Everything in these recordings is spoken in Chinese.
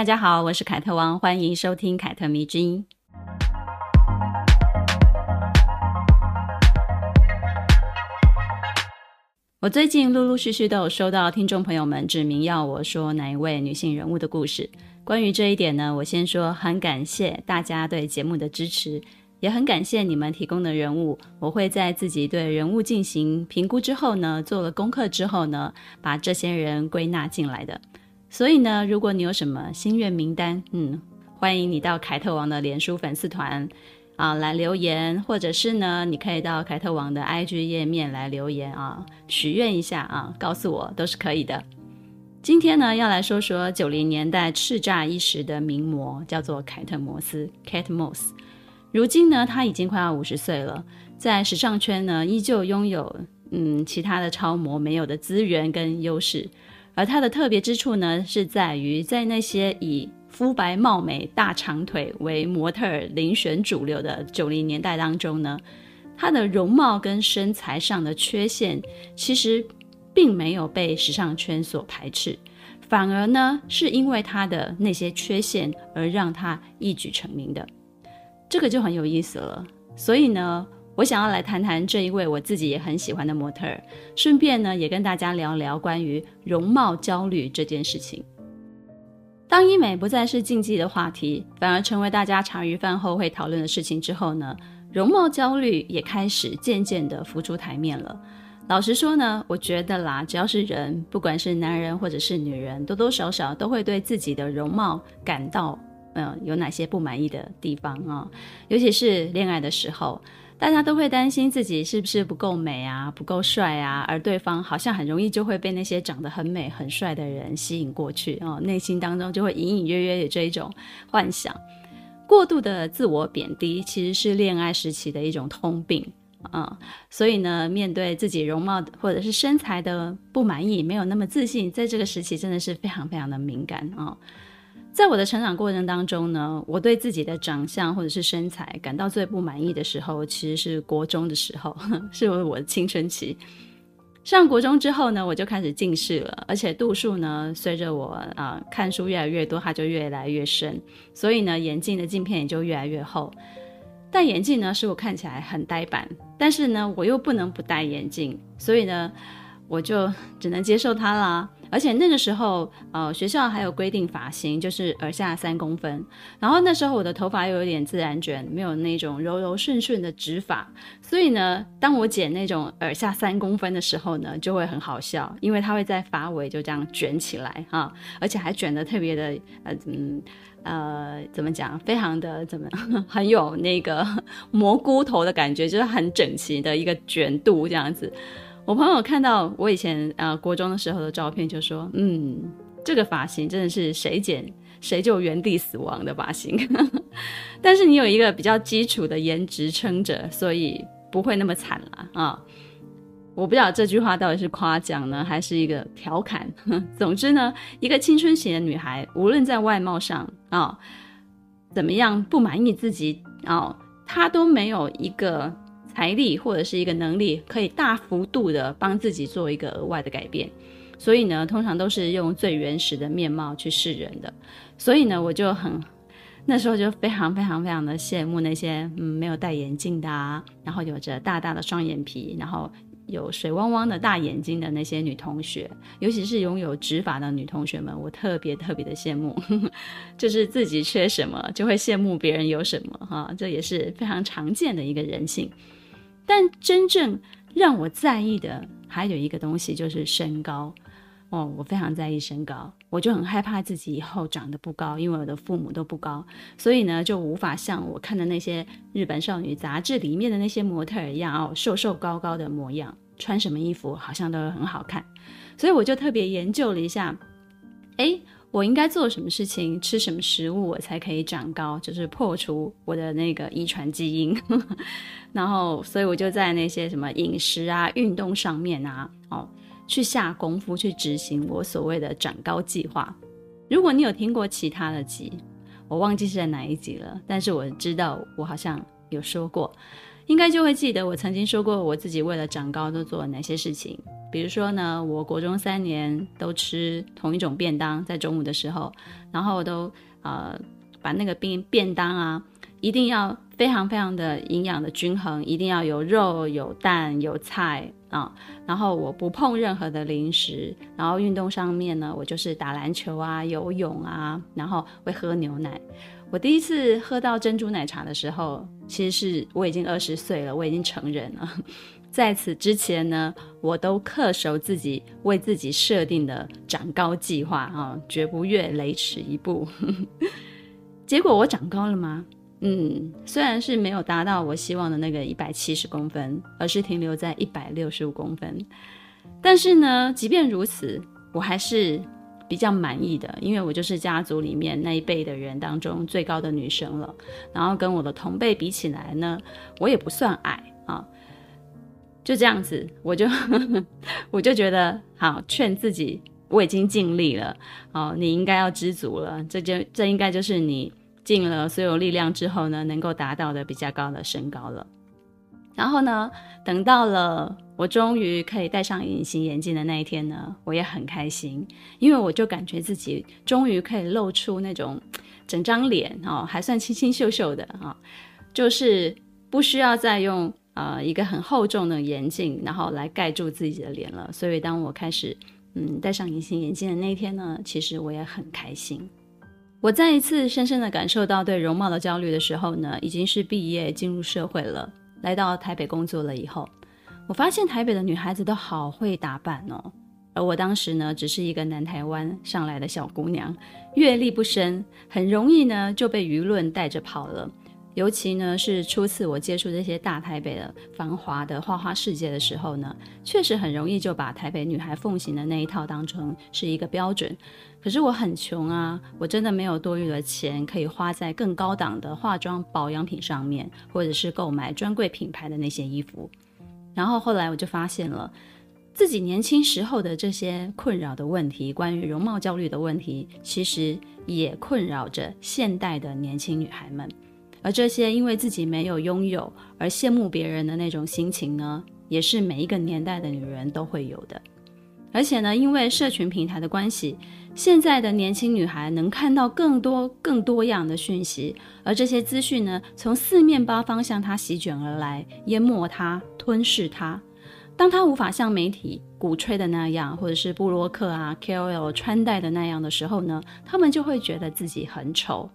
大家好，我是凯特王，欢迎收听凯特迷之音。我最近陆陆续续都有收到听众朋友们指名要我说哪一位女性人物的故事。关于这一点呢，我先说很感谢大家对节目的支持，也很感谢你们提供的人物。我会在自己对人物进行评估之后呢，做了功课之后呢，把这些人归纳进来的。所以呢，如果你有什么心愿名单，嗯，欢迎你到凯特王的脸书粉丝团。啊，来留言，或者是呢，你可以到凯特王的 IG 页面来留言啊，许愿一下啊，告诉我都是可以的。今天呢，要来说说九零年代叱咤一时的名模，叫做凯特摩斯 （Kate Moss）。如今呢，她已经快要五十岁了，在时尚圈呢，依旧拥有嗯其他的超模没有的资源跟优势。而她的特别之处呢，是在于在那些以肤白貌美、大长腿为模特儿遴选主流的九零年代当中呢，她的容貌跟身材上的缺陷其实并没有被时尚圈所排斥，反而呢是因为她的那些缺陷而让她一举成名的，这个就很有意思了。所以呢，我想要来谈谈这一位我自己也很喜欢的模特儿，顺便呢也跟大家聊聊关于容貌焦虑这件事情。当医美不再是禁忌的话题，反而成为大家茶余饭后会讨论的事情之后呢，容貌焦虑也开始渐渐地浮出台面了。老实说呢，我觉得啦，只要是人，不管是男人或者是女人，多多少少都会对自己的容貌感到，嗯、有哪些不满意的地方啊，尤其是恋爱的时候。大家都会担心自己是不是不够美啊，不够帅啊，而对方好像很容易就会被那些长得很美很帅的人吸引过去哦，内心当中就会隐隐约约有这一种幻想。过度的自我贬低其实是恋爱时期的一种通病啊，所以呢，面对自己容貌或者是身材的不满意，没有那么自信，在这个时期真的是非常非常的敏感啊。在我的成长过程当中呢，我对自己的长相或者是身材感到最不满意的时候，其实是国中的时候，是我的青春期。上国中之后呢，我就开始近视了，而且度数呢，随着我啊、看书越来越多，它就越来越深，所以呢，眼镜的镜片也就越来越厚。戴眼镜呢，使我看起来很呆板，但是呢，我又不能不戴眼镜，所以呢，我就只能接受它啦。而且那个时候，呃，学校还有规定发型，就是耳下三公分。然后那时候我的头发又有点自然卷，没有那种柔柔顺顺的直发，所以呢，当我剪那种耳下三公分的时候呢，就会很好笑，因为它会在发尾就这样卷起来哈，而且还卷得特别的，呃，嗯，呃，怎么讲，非常的怎么 很有那个 蘑菇头的感觉，就是很整齐的一个卷度这样子。我朋友看到我以前呃国中的时候的照片，就说：“嗯，这个发型真的是谁剪谁就原地死亡的发型。”但是你有一个比较基础的颜值撑着，所以不会那么惨了啊！我不知道这句话到底是夸奖呢，还是一个调侃。总之呢，一个青春型的女孩，无论在外貌上啊怎么样不满意自己啊，她都没有一个。财力或者是一个能力，可以大幅度的帮自己做一个额外的改变，所以呢，通常都是用最原始的面貌去示人的。所以呢，我就很那时候就非常非常非常的羡慕那些嗯没有戴眼镜的啊，然后有着大大的双眼皮，然后有水汪汪的大眼睛的那些女同学，尤其是拥有直发的女同学们，我特别特别的羡慕，就是自己缺什么就会羡慕别人有什么哈，这也是非常常见的一个人性。但真正让我在意的还有一个东西，就是身高。哦，我非常在意身高，我就很害怕自己以后长得不高，因为我的父母都不高，所以呢，就无法像我看的那些日本少女杂志里面的那些模特一样哦，瘦瘦高高的模样，穿什么衣服好像都很好看。所以我就特别研究了一下，诶。我应该做什么事情，吃什么食物，我才可以长高？就是破除我的那个遗传基因。然后，所以我就在那些什么饮食啊、运动上面啊，哦，去下功夫去执行我所谓的长高计划。如果你有听过其他的集，我忘记是在哪一集了，但是我知道我好像有说过，应该就会记得我曾经说过我自己为了长高都做了哪些事情。比如说呢，我国中三年都吃同一种便当，在中午的时候，然后都呃把那个便便当啊，一定要非常非常的营养的均衡，一定要有肉、有蛋、有菜啊，然后我不碰任何的零食，然后运动上面呢，我就是打篮球啊、游泳啊，然后会喝牛奶。我第一次喝到珍珠奶茶的时候，其实是我已经二十岁了，我已经成人了。在此之前呢，我都恪守自己为自己设定的长高计划啊，绝不越雷池一步。结果我长高了吗？嗯，虽然是没有达到我希望的那个一百七十公分，而是停留在一百六十五公分。但是呢，即便如此，我还是比较满意的，因为我就是家族里面那一辈的人当中最高的女生了。然后跟我的同辈比起来呢，我也不算矮啊。就这样子，我就 我就觉得好，劝自己我已经尽力了哦，你应该要知足了。这就这应该就是你尽了所有力量之后呢，能够达到的比较高的身高了。然后呢，等到了我终于可以戴上隐形眼镜的那一天呢，我也很开心，因为我就感觉自己终于可以露出那种整张脸哦，还算清清秀秀的啊，就是不需要再用。呃，一个很厚重的眼镜，然后来盖住自己的脸了。所以，当我开始嗯戴上隐形眼镜的那一天呢，其实我也很开心。我再一次深深的感受到对容貌的焦虑的时候呢，已经是毕业进入社会了，来到台北工作了以后，我发现台北的女孩子都好会打扮哦，而我当时呢，只是一个南台湾上来的小姑娘，阅历不深，很容易呢就被舆论带着跑了。尤其呢，是初次我接触这些大台北的繁华的花花世界的时候呢，确实很容易就把台北女孩奉行的那一套当成是一个标准。可是我很穷啊，我真的没有多余的钱可以花在更高档的化妆保养品上面，或者是购买专柜品牌的那些衣服。然后后来我就发现了自己年轻时候的这些困扰的问题，关于容貌焦虑的问题，其实也困扰着现代的年轻女孩们。而这些因为自己没有拥有而羡慕别人的那种心情呢，也是每一个年代的女人都会有的。而且呢，因为社群平台的关系，现在的年轻女孩能看到更多、更多样的讯息，而这些资讯呢，从四面八方向她席卷而来，淹没她、吞噬她。当她无法像媒体鼓吹的那样，或者是布洛克啊、KOL 穿戴的那样的时候呢，她们就会觉得自己很丑。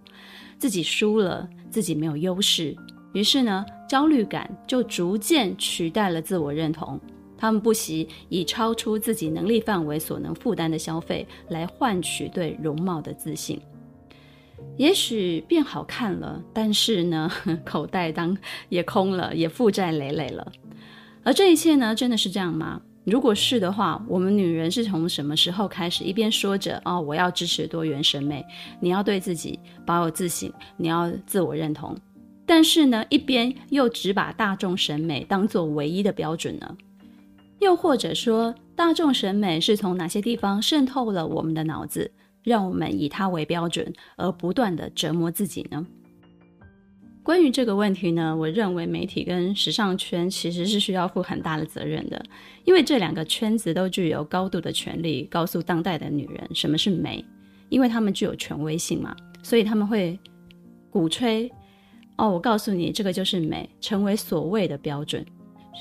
自己输了，自己没有优势，于是呢，焦虑感就逐渐取代了自我认同。他们不惜以超出自己能力范围所能负担的消费来换取对容貌的自信。也许变好看了，但是呢，口袋当也空了，也负债累累了。而这一切呢，真的是这样吗？如果是的话，我们女人是从什么时候开始一边说着哦，我要支持多元审美，你要对自己保有自信，你要自我认同，但是呢，一边又只把大众审美当作唯一的标准呢？又或者说，大众审美是从哪些地方渗透了我们的脑子，让我们以它为标准，而不断地折磨自己呢？关于这个问题呢，我认为媒体跟时尚圈其实是需要负很大的责任的，因为这两个圈子都具有高度的权利，告诉当代的女人什么是美，因为他们具有权威性嘛，所以他们会鼓吹哦，我告诉你这个就是美，成为所谓的标准。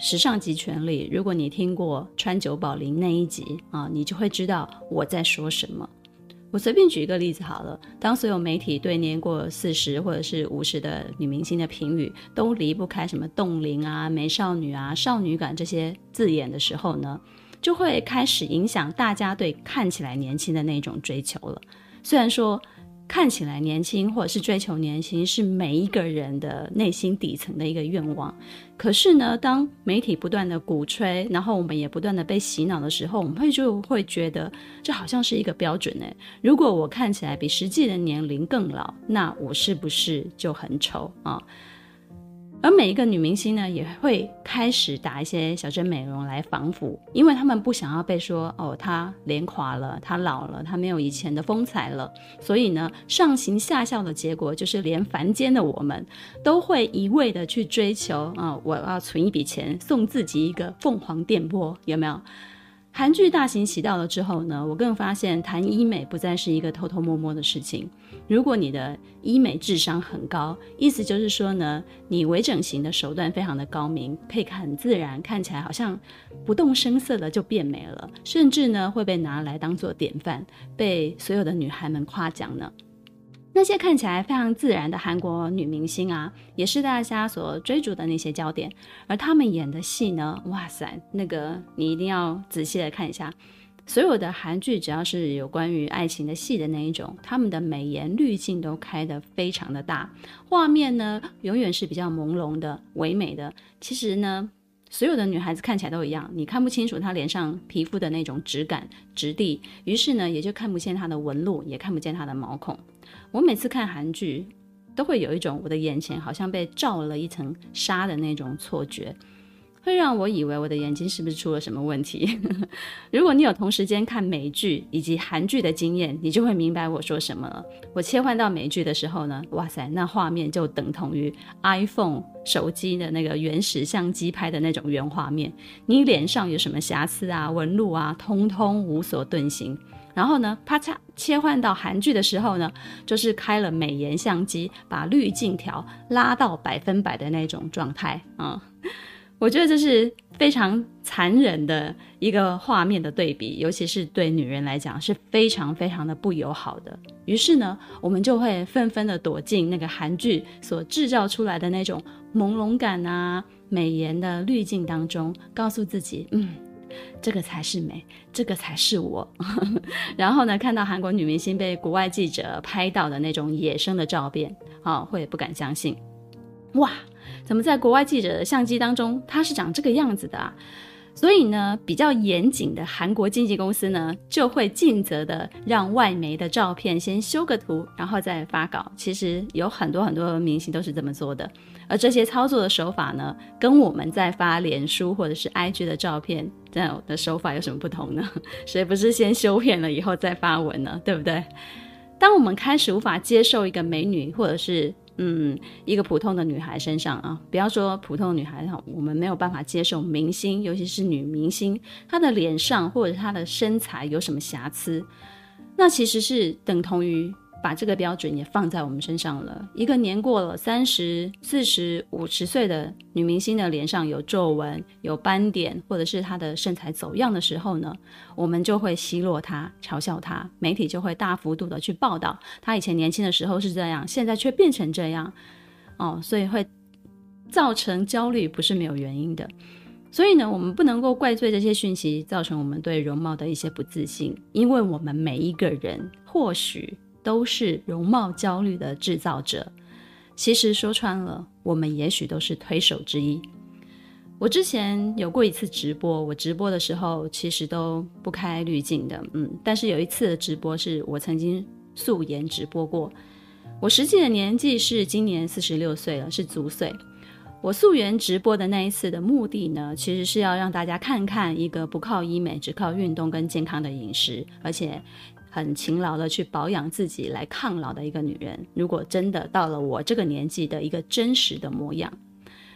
时尚即权利，如果你听过川久保玲那一集啊，你就会知道我在说什么。我随便举一个例子好了，当所有媒体对年过四十或者是五十的女明星的评语都离不开什么冻龄啊、美少女啊、少女感这些字眼的时候呢，就会开始影响大家对看起来年轻的那种追求了。虽然说，看起来年轻，或者是追求年轻，是每一个人的内心底层的一个愿望。可是呢，当媒体不断的鼓吹，然后我们也不断的被洗脑的时候，我们会就会觉得这好像是一个标准诶。如果我看起来比实际的年龄更老，那我是不是就很丑啊？而每一个女明星呢，也会开始打一些小针美容来防腐，因为她们不想要被说哦，她脸垮了，她老了，她没有以前的风采了。所以呢，上行下效的结果就是，连凡间的我们都会一味的去追求啊、我要存一笔钱，送自己一个凤凰电波，有没有？韩剧大行其道了之后呢，我更发现谈医美不再是一个偷偷摸摸的事情。如果你的医美智商很高，意思就是说呢，你微整形的手段非常的高明，可以很自然，看起来好像不动声色的就变美了，甚至呢会被拿来当做典范，被所有的女孩们夸奖呢。那些看起来非常自然的韩国女明星啊，也是大家所追逐的那些焦点。而她们演的戏呢，哇塞，那个你一定要仔细的看一下。所有的韩剧只要是有关于爱情的戏的那一种，他们的美颜滤镜都开得非常的大，画面呢永远是比较朦胧的、唯美的。其实呢，所有的女孩子看起来都一样，你看不清楚她脸上皮肤的那种质感、质地，于是呢，也就看不见她的纹路，也看不见她的毛孔。我每次看韩剧，都会有一种我的眼前好像被罩了一层纱的那种错觉，会让我以为我的眼睛是不是出了什么问题。如果你有同时间看美剧以及韩剧的经验，你就会明白我说什么了。我切换到美剧的时候呢，哇塞，那画面就等同于 iPhone 手机的那个原始相机拍的那种原画面，你脸上有什么瑕疵啊、纹路啊，通通无所遁形。然后呢，啪嚓切换到韩剧的时候呢，就是开了美颜相机，把滤镜条拉到百分百的那种状态啊、嗯。我觉得这是非常残忍的一个画面的对比，尤其是对女人来讲是非常非常的不友好的。于是呢，我们就会纷纷的躲进那个韩剧所制造出来的那种朦胧感啊、美颜的滤镜当中，告诉自己，嗯。这个才是美，这个才是我。然后呢，看到韩国女明星被国外记者拍到的那种野生的照片，啊、会不敢相信，哇，怎么在国外记者的相机当中，她是长这个样子的啊？所以呢，比较严谨的韩国经纪公司呢，就会尽责的让外媒的照片先修个图，然后再发稿。其实有很多很多明星都是这么做的。而这些操作的手法呢，跟我们在发脸书或者是 IG 的照片这样的手法有什么不同呢？谁不是先修片了以后再发文呢？对不对？当我们开始无法接受一个美女或者是嗯，一个普通的女孩身上啊，不要说普通女孩哈，我们没有办法接受明星，尤其是女明星，她的脸上或者她的身材有什么瑕疵，那其实是等同于。把这个标准也放在我们身上了。一个年过了三十四十五十岁的女明星的脸上有皱纹、有斑点，或者是她的身材走样的时候呢，我们就会奚落她、嘲笑她，媒体就会大幅度的去报道她以前年轻的时候是这样，现在却变成这样，哦，所以会造成焦虑，不是没有原因的。所以呢，我们不能够怪罪这些讯息造成我们对容貌的一些不自信，因为我们每一个人或许。都是容貌焦虑的制造者。其实说穿了，我们也许都是推手之一。我之前有过一次直播，我直播的时候其实都不开滤镜的，嗯。但是有一次的直播是我曾经素颜直播过。我实际的年纪是今年四十六岁了，是足岁。我素颜直播的那一次的目的呢，其实是要让大家看看一个不靠医美，只靠运动跟健康的饮食，而且。很勤劳的去保养自己来抗老的一个女人，如果真的到了我这个年纪的一个真实的模样，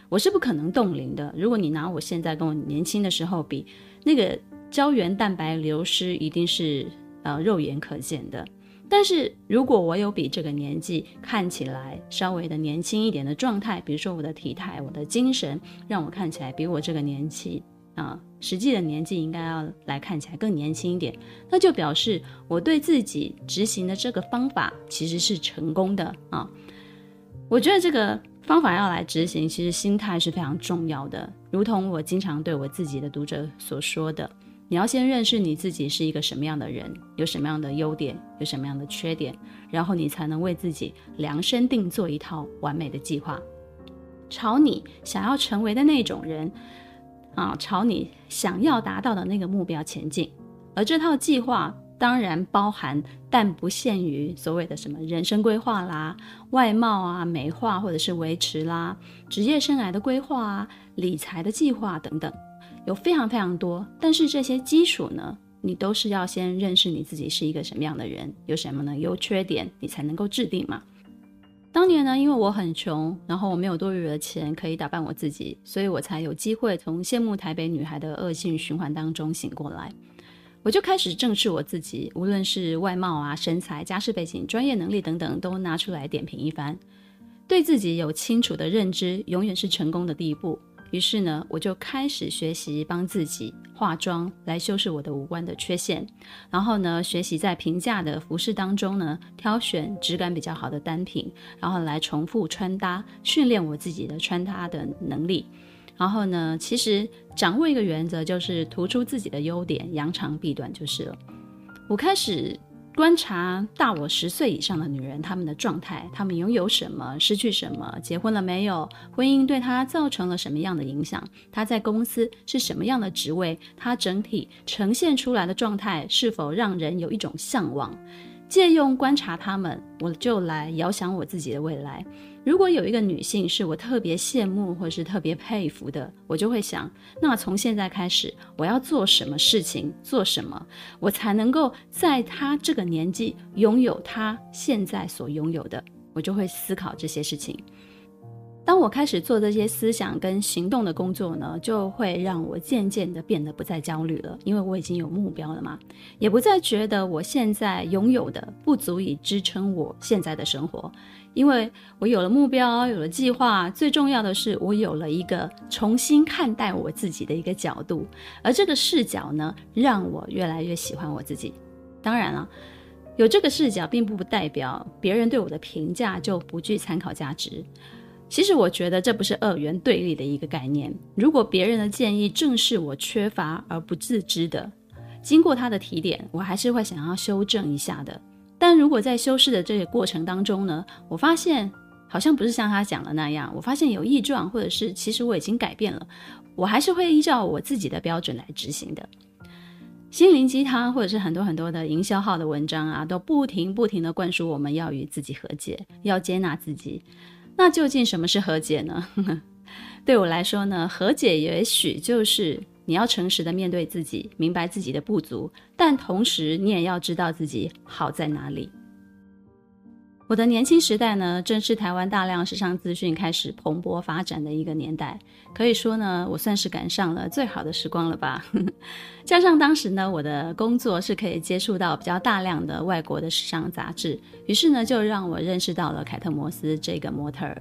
我是不可能冻龄的。如果你拿我现在跟我年轻的时候比，那个胶原蛋白流失一定是呃肉眼可见的。但是如果我有比这个年纪看起来稍微的年轻一点的状态，比如说我的体态、我的精神，让我看起来比我这个年纪。啊，实际的年纪应该要来看起来更年轻一点，那就表示我对自己执行的这个方法其实是成功的啊。我觉得这个方法要来执行，其实心态是非常重要的。如同我经常对我自己的读者所说的，你要先认识你自己是一个什么样的人，有什么样的优点，有什么样的缺点，然后你才能为自己量身定做一套完美的计划，朝你想要成为的那种人。啊，朝你想要达到的那个目标前进，而这套计划当然包含但不限于所谓的什么人生规划啦、外貌啊、美化或者是维持啦、职业生涯的规划啊、理财的计划等等，有非常非常多。但是这些基础呢，你都是要先认识你自己是一个什么样的人，有什么呢？优缺点，你才能够制定嘛。当年呢，因为我很穷，然后我没有多余的钱可以打扮我自己，所以我才有机会从羡慕台北女孩的恶性循环当中醒过来。我就开始正视我自己，无论是外貌啊、身材、家世背景、专业能力等等，都拿出来点评一番。对自己有清楚的认知，永远是成功的第一步。于是呢，我就开始学习帮自己化妆，来修饰我的五官的缺陷。然后呢，学习在平价的服饰当中呢，挑选质感比较好的单品，然后来重复穿搭，训练我自己的穿搭的能力。然后呢，其实掌握一个原则，就是突出自己的优点，扬长避短就是了。我开始。观察大我十岁以上的女人，她们的状态，她们拥有什么，失去什么，结婚了没有，婚姻对她造成了什么样的影响，她在公司是什么样的职位，她整体呈现出来的状态是否让人有一种向往。借用观察她们，我就来遥想我自己的未来。如果有一个女性是我特别羡慕或是特别佩服的，我就会想，那从现在开始，我要做什么事情，做什么，我才能够在她这个年纪拥有她现在所拥有的？我就会思考这些事情。当我开始做这些思想跟行动的工作呢，就会让我渐渐的变得不再焦虑了，因为我已经有目标了嘛，也不再觉得我现在拥有的不足以支撑我现在的生活，因为我有了目标，有了计划，最重要的是我有了一个重新看待我自己的一个角度，而这个视角呢，让我越来越喜欢我自己。当然了，有这个视角，并不代表别人对我的评价就不具参考价值。其实我觉得这不是二元对立的一个概念。如果别人的建议正是我缺乏而不自知的，经过他的提点，我还是会想要修正一下的。但如果在修饰的这个过程当中呢，我发现好像不是像他讲的那样，我发现有异状，或者是其实我已经改变了，我还是会依照我自己的标准来执行的。心灵鸡汤或者是很多很多的营销号的文章啊，都不停不停地灌输我们要与自己和解，要接纳自己。那究竟什么是和解呢？对我来说呢，和解也许就是你要诚实的面对自己，明白自己的不足，但同时你也要知道自己好在哪里。我的年轻时代呢，正是台湾大量时尚资讯开始蓬勃发展的一个年代，可以说呢，我算是赶上了最好的时光了吧。加上当时呢，我的工作是可以接触到比较大量的外国的时尚杂志，于是呢，就让我认识到了凯特摩斯这个模特儿。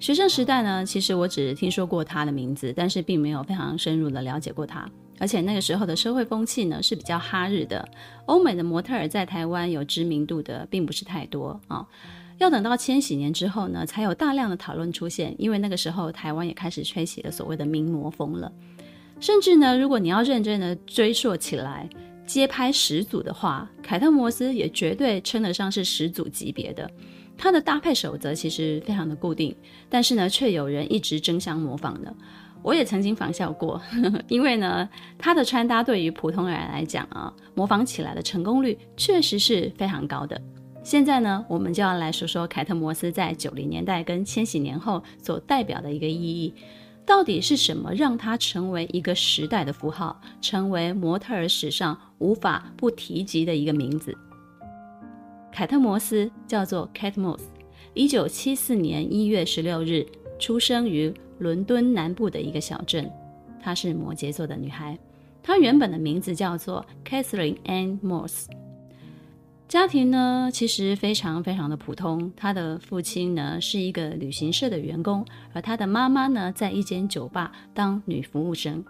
学生时代呢，其实我只听说过她的名字，但是并没有非常深入的了解过她。而且那个时候的社会风气呢，是比较哈日的，欧美的模特儿在台湾有知名度的并不是太多啊、要等到千禧年之后呢，才有大量的讨论出现，因为那个时候台湾也开始吹起了所谓的名模风了。甚至呢，如果你要认真的追溯起来，街拍始祖的话，凯特摩斯也绝对称得上是始祖级别的。她的搭配守则其实非常的固定，但是呢，却有人一直争相模仿的。我也曾经仿效过，呵呵，因为呢，她的穿搭对于普通人来讲啊，模仿起来的成功率确实是非常高的。现在呢，我们就要来说说凯特摩斯在九零年代跟千禧年后所代表的一个意义，到底是什么让她成为一个时代的符号，成为模特儿史上无法不提及的一个名字？凯特摩斯叫做 Kate Moss，一九七四年一月十六日出生于。伦敦南部的一个小镇，她是摩羯座的女孩。她原本的名字叫做 Catherine Ann Moss。家庭呢，其实非常非常的普通。她的父亲呢是一个旅行社的员工，而她的妈妈呢在一间酒吧当女服务生。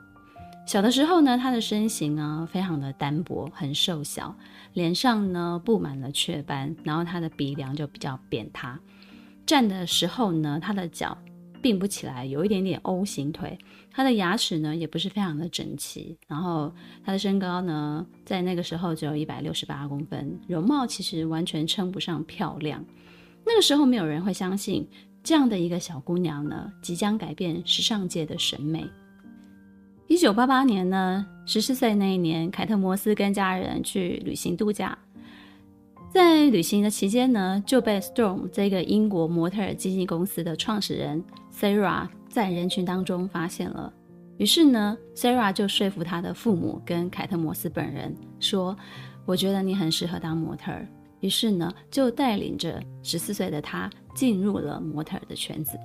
小的时候呢，她的身形呢非常的单薄，很瘦小，脸上呢布满了雀斑，然后她的鼻梁就比较扁塌。站的时候呢，她的脚。并不起来，有一点点 O 型腿，他的牙齿呢也不是非常的整齐，然后他的身高呢在那个时候只有一百六十八公分，容貌其实完全称不上漂亮。那个时候没有人会相信这样的一个小姑娘呢即将改变时尚界的审美。一九八八年呢，十四岁那一年，凯特摩斯跟家人去旅行度假，在旅行的期间呢，就被 Storm 这个英国模特儿经纪公司的创始人 Sarah 在人群当中发现了。于是呢，Sarah 就说服他的父母跟凯特摩斯本人说：“我觉得你很适合当模特儿。”于是呢，就带领着十四岁的他进入了模特儿的圈子。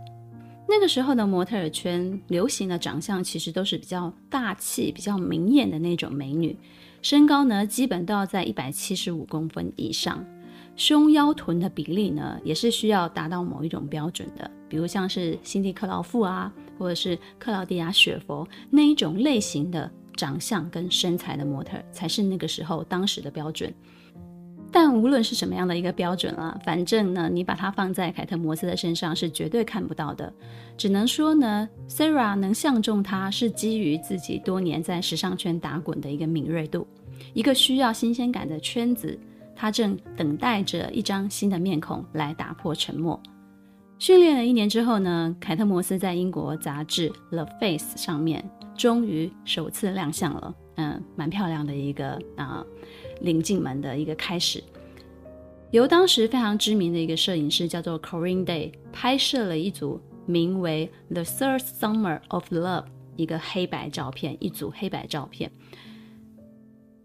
那个时候的模特儿圈流行的长相其实都是比较大气、比较明艳的那种美女，身高呢基本都要在一百七十五公分以上，胸腰臀的比例呢也是需要达到某一种标准的，比如像是辛蒂克劳夫啊，或者是克劳迪亚雪佛那一种类型的长相跟身材的模特，才是那个时候当时的标准。但无论是什么样的一个标准啊，反正呢，你把它放在凯特摩斯的身上是绝对看不到的。只能说呢，Sarah 能相中他是基于自己多年在时尚圈打滚的一个敏锐度。一个需要新鲜感的圈子，他正等待着一张新的面孔来打破沉默。训练了一年之后呢，凯特摩斯在英国杂志《The Face》上面终于首次亮相了。嗯，蛮漂亮的一个啊。领进门的一个开始，由当时非常知名的一个摄影师叫做 Corinne Day 拍摄了一组名为《The Third Summer of Love》一个黑白照片，一组黑白照片。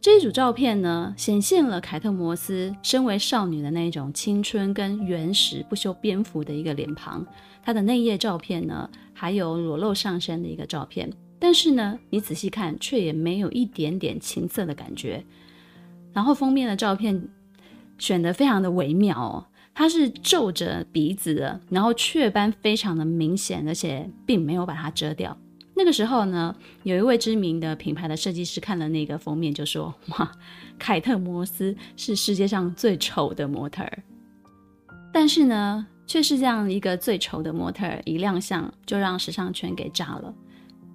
这组照片呢，显现了凯特摩斯身为少女的那种青春跟原始不修边幅的一个脸庞。她的内页照片呢，还有裸露上身的一个照片，但是呢，你仔细看，却也没有一点点情色的感觉。然后封面的照片选得非常的微妙哦，它是皱着鼻子的，然后雀斑非常的明显，而且并没有把它遮掉。那个时候呢，有一位知名的品牌的设计师看了那个封面就说：“哇，凯特摩斯是世界上最丑的模特儿。”但是呢，却是这样一个最丑的模特儿一亮相，就让时尚圈给炸了。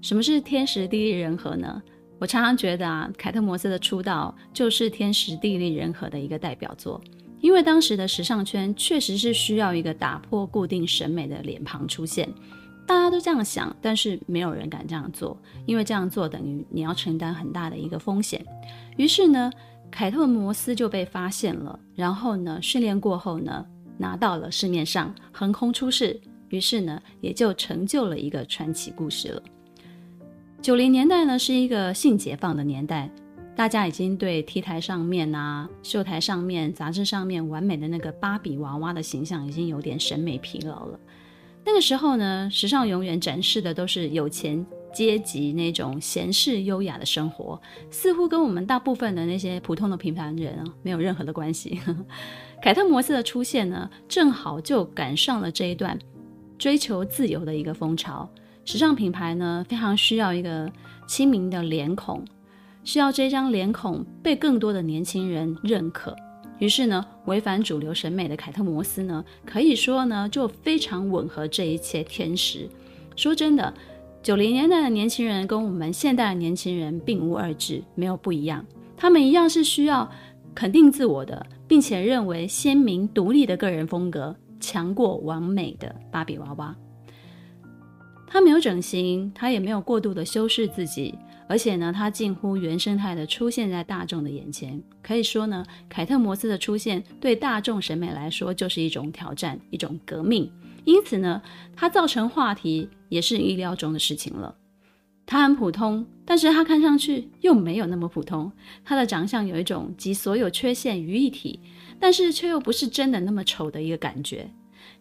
什么是天时地利人和呢？我常常觉得啊，凯特摩斯的出道就是天时地利人和的一个代表作，因为当时的时尚圈确实是需要一个打破固定审美的脸庞出现，大家都这样想，但是没有人敢这样做，因为这样做等于你要承担很大的一个风险。于是呢，凯特摩斯就被发现了，然后呢，训练过后呢，拿到了市面上横空出世，于是呢，也就成就了一个传奇故事了。九零年代呢，是一个性解放的年代，大家已经对 T 台上面啊、秀台上面、杂志上面完美的那个芭比娃娃的形象已经有点审美疲劳了。那个时候呢，时尚永远展示的都是有钱阶级那种闲适优雅的生活，似乎跟我们大部分的那些普通的平凡人啊没有任何的关系。凯特摩斯的出现呢，正好就赶上了这一段追求自由的一个风潮。时尚品牌呢，非常需要一个亲民的脸孔，需要这张脸孔被更多的年轻人认可。于是呢，违反主流审美的凯特摩斯呢，可以说呢，就非常吻合这一切天时。说真的，九零年代的年轻人跟我们现代的年轻人并无二致，没有不一样。他们一样是需要肯定自我的，并且认为鲜明独立的个人风格强过完美的芭比娃娃。他没有整形，他也没有过度的修饰自己，而且呢，他近乎原生态的出现在大众的眼前。可以说呢，凯特摩斯的出现对大众审美来说就是一种挑战，一种革命。因此呢，他造成话题也是意料中的事情了。他很普通，但是他看上去又没有那么普通。他的长相有一种集所有缺陷于一体，但是却又不是真的那么丑的一个感觉。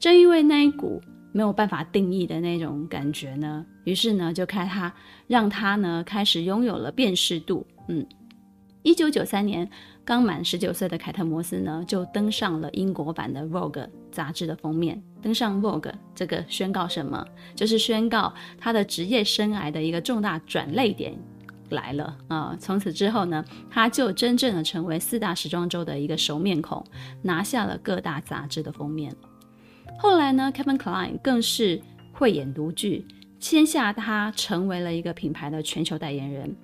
正因为那一股。没有办法定义的那种感觉呢，于是呢，就开他让他呢开始拥有了辨识度。嗯，一九九三年刚满十九岁的凯特摩斯呢，就登上了英国版的 Vogue 杂志的封面。登上 Vogue 这个宣告什么？就是宣告他的职业生涯的一个重大转捩点来了啊！从此之后呢，他就真正的成为四大时装周的一个熟面孔，拿下了各大杂志的封面。后来呢，Kevin Klein 更是慧眼独具，签下他成为了一个品牌的全球代言人。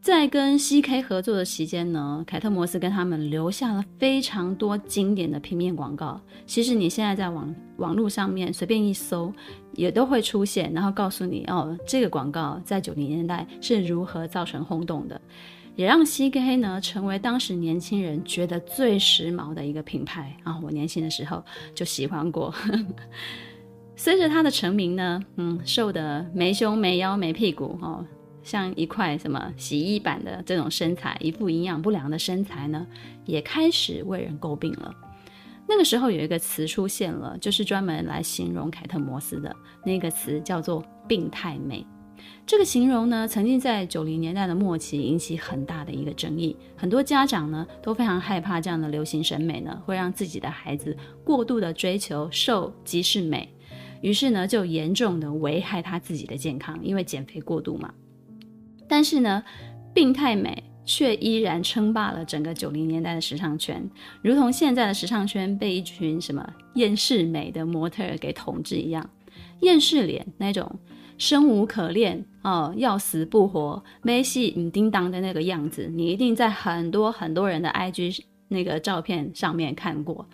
在跟 CK 合作的期间呢，凯特摩斯跟他们留下了非常多经典的平面广告。其实你现在在网网络上面随便一搜，也都会出现，然后告诉你哦，这个广告在九零年代是如何造成轰动的，也让 CK 呢成为当时年轻人觉得最时髦的一个品牌啊。我年轻的时候就喜欢过。随着他的成名呢，嗯，瘦的没胸没腰没屁股哦。像一块什么洗衣板的这种身材，一副营养不良的身材呢，也开始为人诟病了。那个时候有一个词出现了，就是专门来形容凯特摩斯的那个词，叫做“病态美”。这个形容呢，曾经在九零年代的末期引起很大的一个争议，很多家长呢都非常害怕这样的流行审美呢会让自己的孩子过度的追求瘦即是美，于是呢就严重的危害他自己的健康，因为减肥过度嘛。但是呢，病态美却依然称霸了整个九零年代的时尚圈，如同现在的时尚圈被一群什么厌世美的模特给统治一样。厌世脸那种生无可恋哦，要死不活、没戏、嗯叮当的那个样子，你一定在很多很多人的 IG 那个照片上面看过。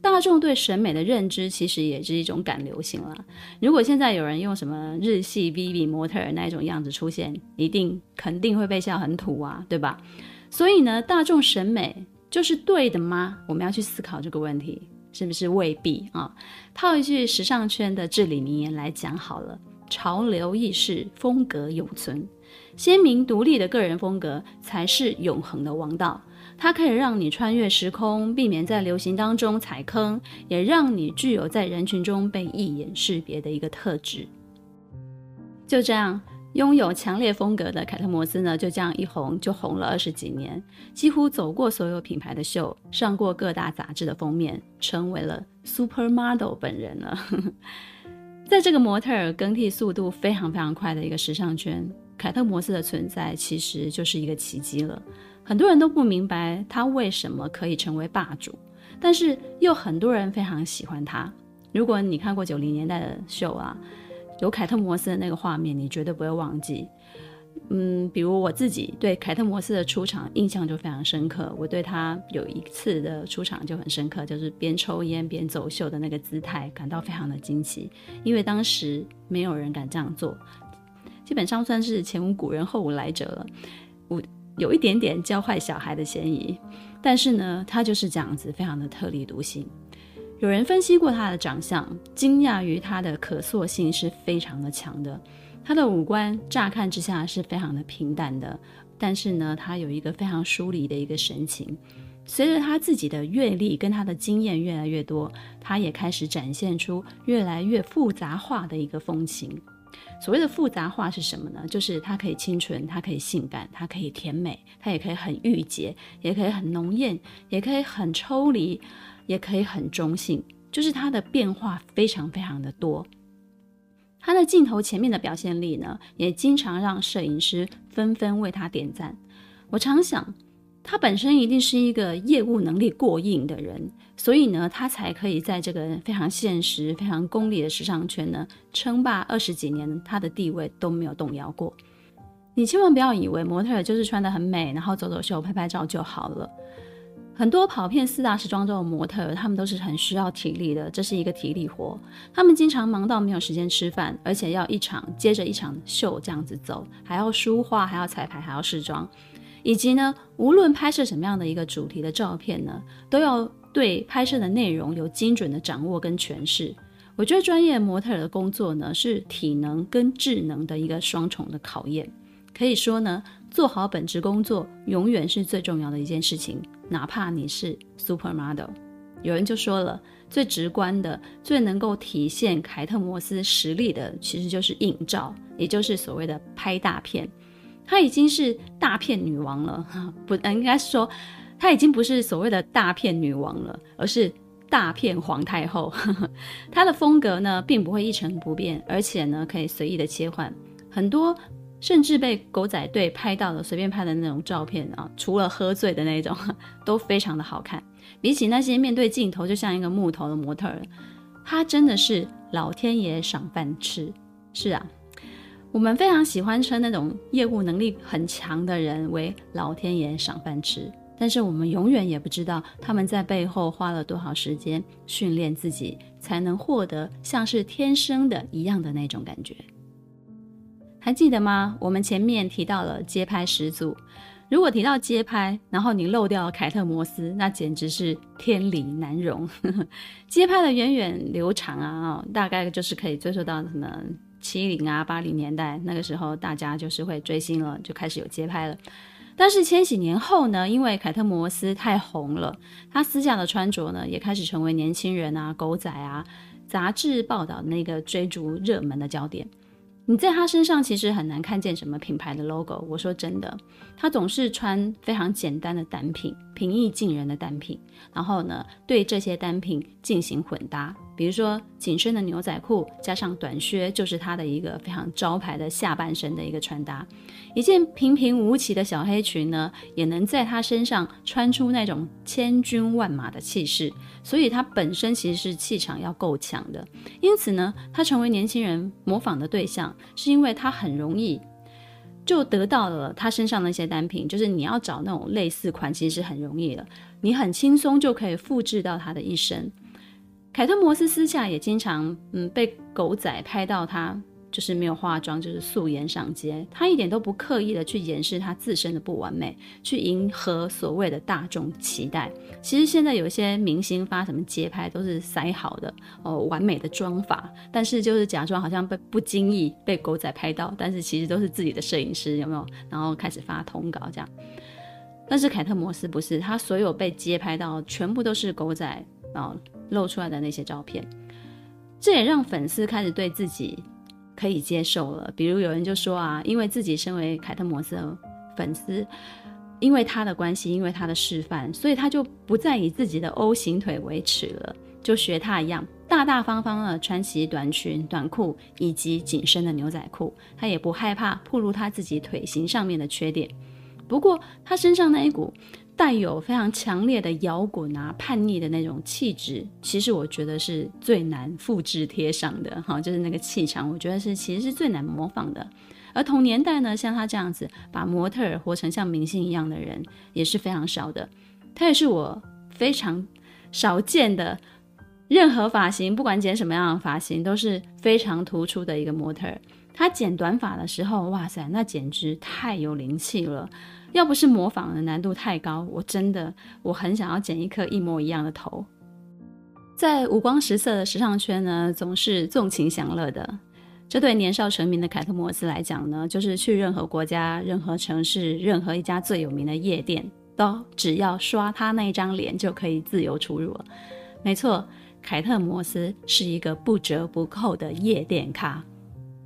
大众对审美的认知其实也是一种赶流行了。如果现在有人用什么日系 VV 模特儿那种样子出现，一定肯定会被笑很土啊，对吧？所以呢，大众审美就是对的吗？我们要去思考这个问题，是不是未必啊？套一句时尚圈的至理名言来讲好了：潮流易逝，风格永存，鲜明独立的个人风格才是永恒的王道。它可以让你穿越时空，避免在流行当中踩坑，也让你具有在人群中被一眼识别的一个特质。就这样，拥有强烈风格的凯特摩斯呢，就这样一红就红了二十几年，几乎走过所有品牌的秀，上过各大杂志的封面，成为了 supermodel 本人了。在这个模特儿更替速度非常非常快的一个时尚圈，凯特摩斯的存在其实就是一个奇迹了。很多人都不明白他为什么可以成为霸主，但是又很多人非常喜欢他。如果你看过九零年代的秀啊，有凯特摩斯的那个画面，你绝对不会忘记。嗯，比如我自己对凯特摩斯的出场印象就非常深刻。我对他有一次的出场就很深刻，就是边抽烟边走秀的那个姿态，感到非常的惊奇，因为当时没有人敢这样做，基本上算是前无古人后无来者了。我。有一点点教坏小孩的嫌疑，但是呢，他就是这样子，非常的特立独行。有人分析过他的长相，惊讶于他的可塑性是非常的强的。他的五官乍看之下是非常的平淡的，但是呢，他有一个非常疏离的一个神情。随着他自己的阅历跟他的经验越来越多，他也开始展现出越来越复杂化的一个风情。所谓的复杂化是什么呢？就是它可以清纯，它可以性感，它可以甜美，它也可以很御姐，也可以很浓艳，也可以很抽离，也可以很中性。就是它的变化非常非常的多。他的镜头前面的表现力呢，也经常让摄影师纷纷为他点赞。我常想。他本身一定是一个业务能力过硬的人，所以呢，他才可以在这个非常现实、非常功利的时尚圈呢称霸二十几年，他的地位都没有动摇过。你千万不要以为模特就是穿得很美，然后走走秀、拍拍照就好了。很多跑遍四大时装周的模特，他们都是很需要体力的，这是一个体力活。他们经常忙到没有时间吃饭，而且要一场接着一场秀这样子走，还要梳化，还要彩排，还要试妆。以及呢，无论拍摄什么样的一个主题的照片呢，都要对拍摄的内容有精准的掌握跟诠释。我觉得专业模特的工作呢，是体能跟智能的一个双重的考验。可以说呢，做好本职工作永远是最重要的一件事情，哪怕你是 supermodel。有人就说了，最直观的、最能够体现凯特摩斯实力的，其实就是硬照，也就是所谓的拍大片。她已经是大片女王了，不，应该是说，她已经不是所谓的大片女王了，而是大片皇太后。她的风格呢，并不会一成不变，而且呢，可以随意的切换。很多甚至被狗仔队拍到的随便拍的那种照片啊，除了喝醉的那种，都非常的好看。比起那些面对镜头就像一个木头的模特儿，她真的是老天爷赏饭吃。是啊。我们非常喜欢称那种业务能力很强的人为老天爷赏饭吃，但是我们永远也不知道他们在背后花了多少时间训练自己，才能获得像是天生的一样的那种感觉。还记得吗？我们前面提到了街拍始祖，如果提到街拍，然后你漏掉了凯特摩斯，那简直是天理难容。街拍的源远流长啊，大概就是可以追溯到什么七零啊八零年代，那个时候大家就是会追星了，就开始有街拍了。但是千禧年后呢，因为凯特摩斯太红了，她私下的穿着呢也开始成为年轻人啊、狗仔啊、杂志报道那个追逐热门的焦点。你在他身上其实很难看见什么品牌的 logo。我说真的，他总是穿非常简单的单品，平易近人的单品，然后呢，对这些单品进行混搭。比如说紧身的牛仔裤加上短靴，就是他的一个非常招牌的下半身的一个穿搭。一件平平无奇的小黑裙呢，也能在他身上穿出那种千军万马的气势。所以他本身其实是气场要够强的。因此呢，他成为年轻人模仿的对象，是因为他很容易就得到了他身上的一些单品。就是你要找那种类似款，其实是很容易的，你很轻松就可以复制到他的一身。凯特摩斯私下也经常，嗯，被狗仔拍到他就是没有化妆，就是素颜上街。他一点都不刻意的去掩饰他自身的不完美，去迎合所谓的大众期待。其实现在有一些明星发什么街拍都是塞好的哦，完美的妆发，但是就是假装好像被不经意被狗仔拍到，但是其实都是自己的摄影师，有没有？然后开始发通稿这样。但是凯特摩斯不是，他所有被街拍到全部都是狗仔啊。露出来的那些照片，这也让粉丝开始对自己可以接受了。比如有人就说啊，因为自己身为凯特摩斯的粉丝，因为他的关系，因为他的示范，所以他就不再以自己的 O 型腿为耻了，就学他一样，大大方方的穿起短裙、短裤以及紧身的牛仔裤，他也不害怕暴露他自己腿型上面的缺点。不过他身上那一股。带有非常强烈的摇滚啊、叛逆的那种气质，其实我觉得是最难复制贴上的哈，就是那个气场，我觉得是其实是最难模仿的。而同年代呢，像他这样子把模特儿活成像明星一样的人也是非常少的。他也是我非常少见的，任何发型不管剪什么样的发型都是非常突出的一个模特。他剪短发的时候，哇塞，那简直太有灵气了。要不是模仿的难度太高，我真的我很想要剪一颗一模一样的头。在五光十色的时尚圈呢，总是纵情享乐的。这对年少成名的凯特摩斯来讲呢，就是去任何国家、任何城市、任何一家最有名的夜店，都只要刷他那一张脸就可以自由出入了。没错，凯特摩斯是一个不折不扣的夜店咖。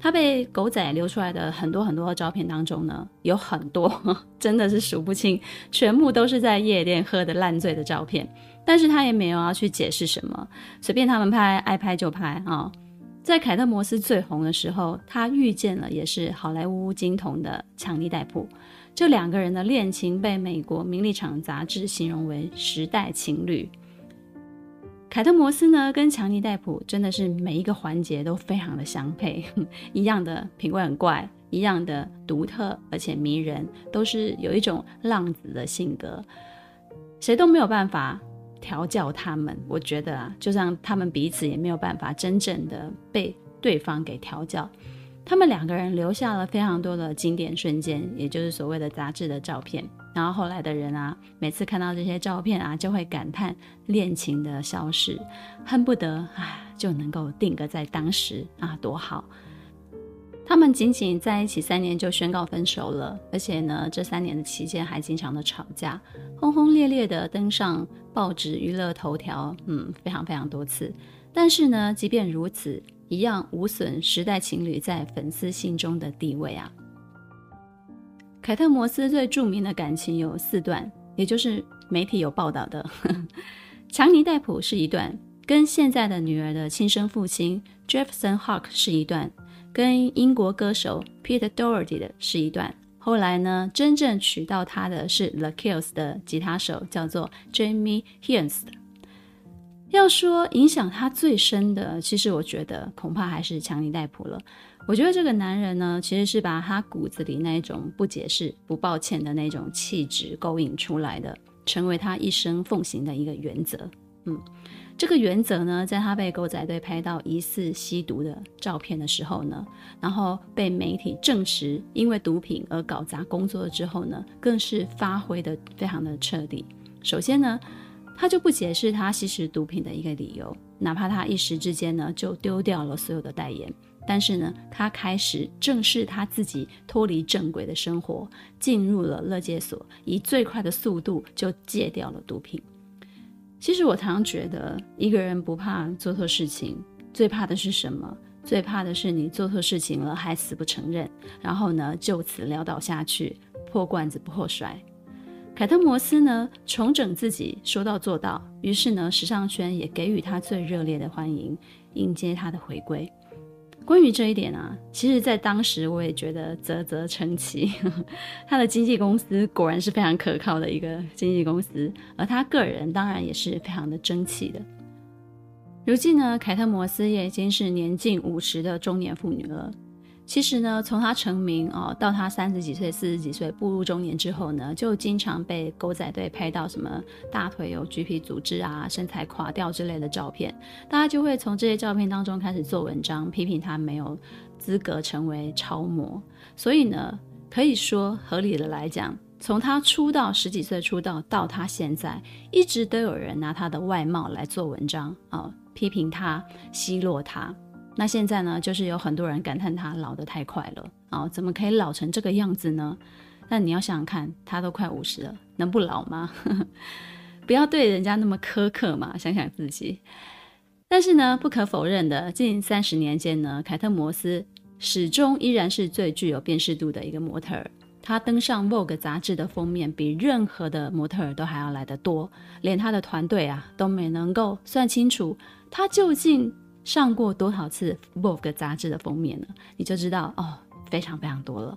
他被狗仔流出来的很多很多的照片当中呢，有很多 真的是数不清，全部都是在夜店喝的烂醉的照片。但是他也没有要去解释什么，随便他们拍，爱拍就拍啊、在凯特摩斯最红的时候，他遇见了也是好莱坞金童的强尼戴普，这两个人的恋情被美国《名利场》杂志形容为时代情侣。凯特摩斯呢，跟强尼戴普真的是每一个环节都非常的相配，一样的品味很怪，一样的独特而且迷人，都是有一种浪子的性格，谁都没有办法调教他们。我觉得啊，就像他们彼此也没有办法真正的被对方给调教。他们两个人留下了非常多的经典瞬间，也就是所谓的杂志的照片。然后后来的人啊，每次看到这些照片啊，就会感叹恋情的消逝，恨不得啊就能够定格在当时啊，多好。他们仅仅在一起三年就宣告分手了，而且呢，这三年的期间还经常的吵架，轰轰烈烈的登上报纸娱乐头条，嗯，非常非常多次。但是呢，即便如此。一样无损时代情侣在粉丝心中的地位啊。凯特摩斯最著名的感情有四段，也就是媒体有报道的。强尼戴普是一段，跟现在的女儿的亲生父亲 Jefferson Hawk 是一段，跟英国歌手 Peter Doherty 的是一段。后来呢，真正娶到她的是 The Kills 的吉他手，叫做 Jamie Hyneman。要说影响他最深的，其实我觉得恐怕还是强尼戴普了。我觉得这个男人呢，其实是把他骨子里那种不解释、不抱歉的那种气质勾引出来的，成为他一生奉行的一个原则。嗯，这个原则呢，在他被狗仔队拍到疑似吸毒的照片的时候呢，然后被媒体证实因为毒品而搞砸工作之后呢，更是发挥得非常的彻底。首先呢，他就不解释他吸食毒品的一个理由，哪怕他一时之间呢就丢掉了所有的代言，但是呢，他开始正视他自己脱离正轨的生活，进入了乐戒所，以最快的速度就戒掉了毒品。其实我常常觉得，一个人不怕做错事情，最怕的是什么？最怕的是你做错事情了还死不承认，然后呢就此潦倒下去，破罐子破摔。凯特摩斯呢，重整自己，说到做到。于是呢，时尚圈也给予他最热烈的欢迎，迎接他的回归。关于这一点啊，其实，在当时我也觉得啧啧称奇。他的经纪公司果然是非常可靠的一个经纪公司，而他个人当然也是非常的争气的。如今呢，凯特摩斯也已经是年近五十的中年妇女了。其实呢，从他成名哦，到他三十几岁、四十几岁步入中年之后呢，就经常被狗仔队拍到什么大腿有橘皮组织啊、身材垮掉之类的照片，大家就会从这些照片当中开始做文章，批评他没有资格成为超模。所以呢，可以说合理的来讲，从他出道十几岁出道到他现在，一直都有人拿他的外貌来做文章啊、哦，批评他、奚落他。那现在呢，就是有很多人感叹他老得太快了啊、哦，怎么可以老成这个样子呢？但你要想想看，他都快五十了，能不老吗？不要对人家那么苛刻嘛，想想自己。但是呢，不可否认的，近三十年间呢，凯特摩斯始终依然是最具有辨识度的一个模特儿。他登上 Vogue 杂志的封面，比任何的模特儿都还要来得多，连他的团队啊都没能够算清楚他究竟。上过多少次《Vogue》杂志的封面呢？你就知道哦，非常非常多了。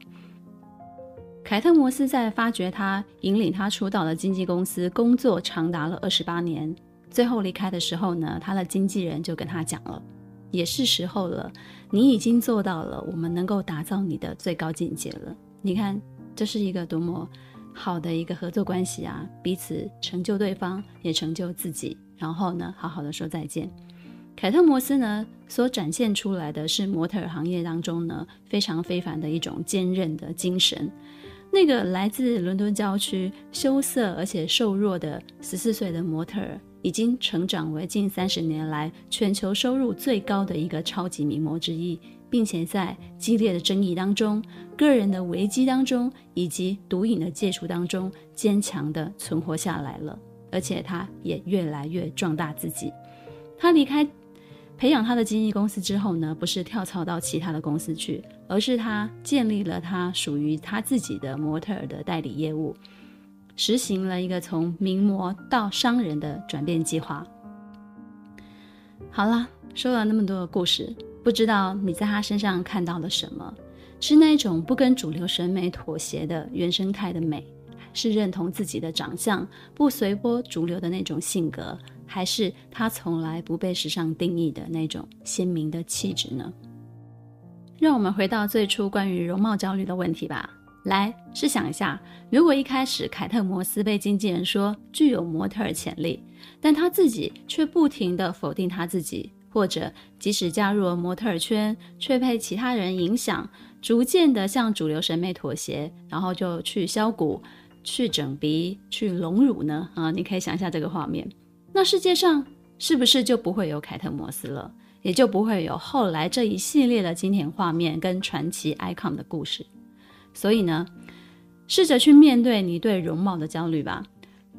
凯特摩斯在发掘他、引领他出道的经纪公司工作长达了二十八年，最后离开的时候呢，他的经纪人就跟他讲了：“也是时候了，你已经做到了我们能够打造你的最高境界了。你看，这是一个多么好的一个合作关系啊！彼此成就对方，也成就自己，然后呢，好好的说再见。”凯特摩斯呢，所展现出来的是模特儿行业当中呢，非常非凡的一种坚韧的精神。那个来自伦敦郊区、羞涩而且瘦弱的十四岁的模特儿，已经成长为近三十年来全球收入最高的一个超级名模之一，并且在激烈的争议当中、个人的危机当中以及毒瘾的戒除当中，坚强地存活下来了。而且他也越来越壮大自己。他离开。培养他的经纪公司之后呢，不是跳槽到其他的公司去，而是他建立了他属于他自己的模特儿的代理业务，实行了一个从名模到商人的转变计划。好了，说了那么多的故事，不知道你在他身上看到了什么？是那种不跟主流审美妥协的原生态的美，是认同自己的长相，不随波逐流的那种性格？还是他从来不被时尚定义的那种鲜明的气质呢？让我们回到最初关于容貌焦虑的问题吧。来，试想一下，如果一开始凯特摩斯被经纪人说具有模特儿潜力，但他自己却不停地否定他自己，或者即使加入了模特儿圈，却被其他人影响，逐渐地向主流审美妥协，然后就去削骨、去整鼻、去隆乳呢？啊，你可以想一下这个画面。那世界上是不是就不会有凯特摩斯了？也就不会有后来这一系列的经典画面跟传奇 icon 的故事？所以呢，试着去面对你对容貌的焦虑吧，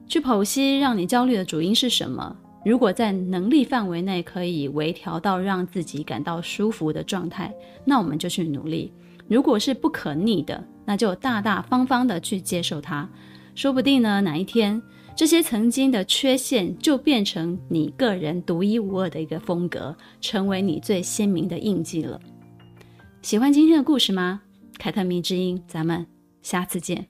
去剖析让你焦虑的主因是什么。如果在能力范围内可以微调到让自己感到舒服的状态，那我们就去努力；如果是不可逆的，那就大大方方的去接受它。说不定呢，哪一天。这些曾经的缺陷，就变成你个人独一无二的一个风格，成为你最鲜明的印记了。喜欢今天的故事吗？凯特迷之音，咱们下次见。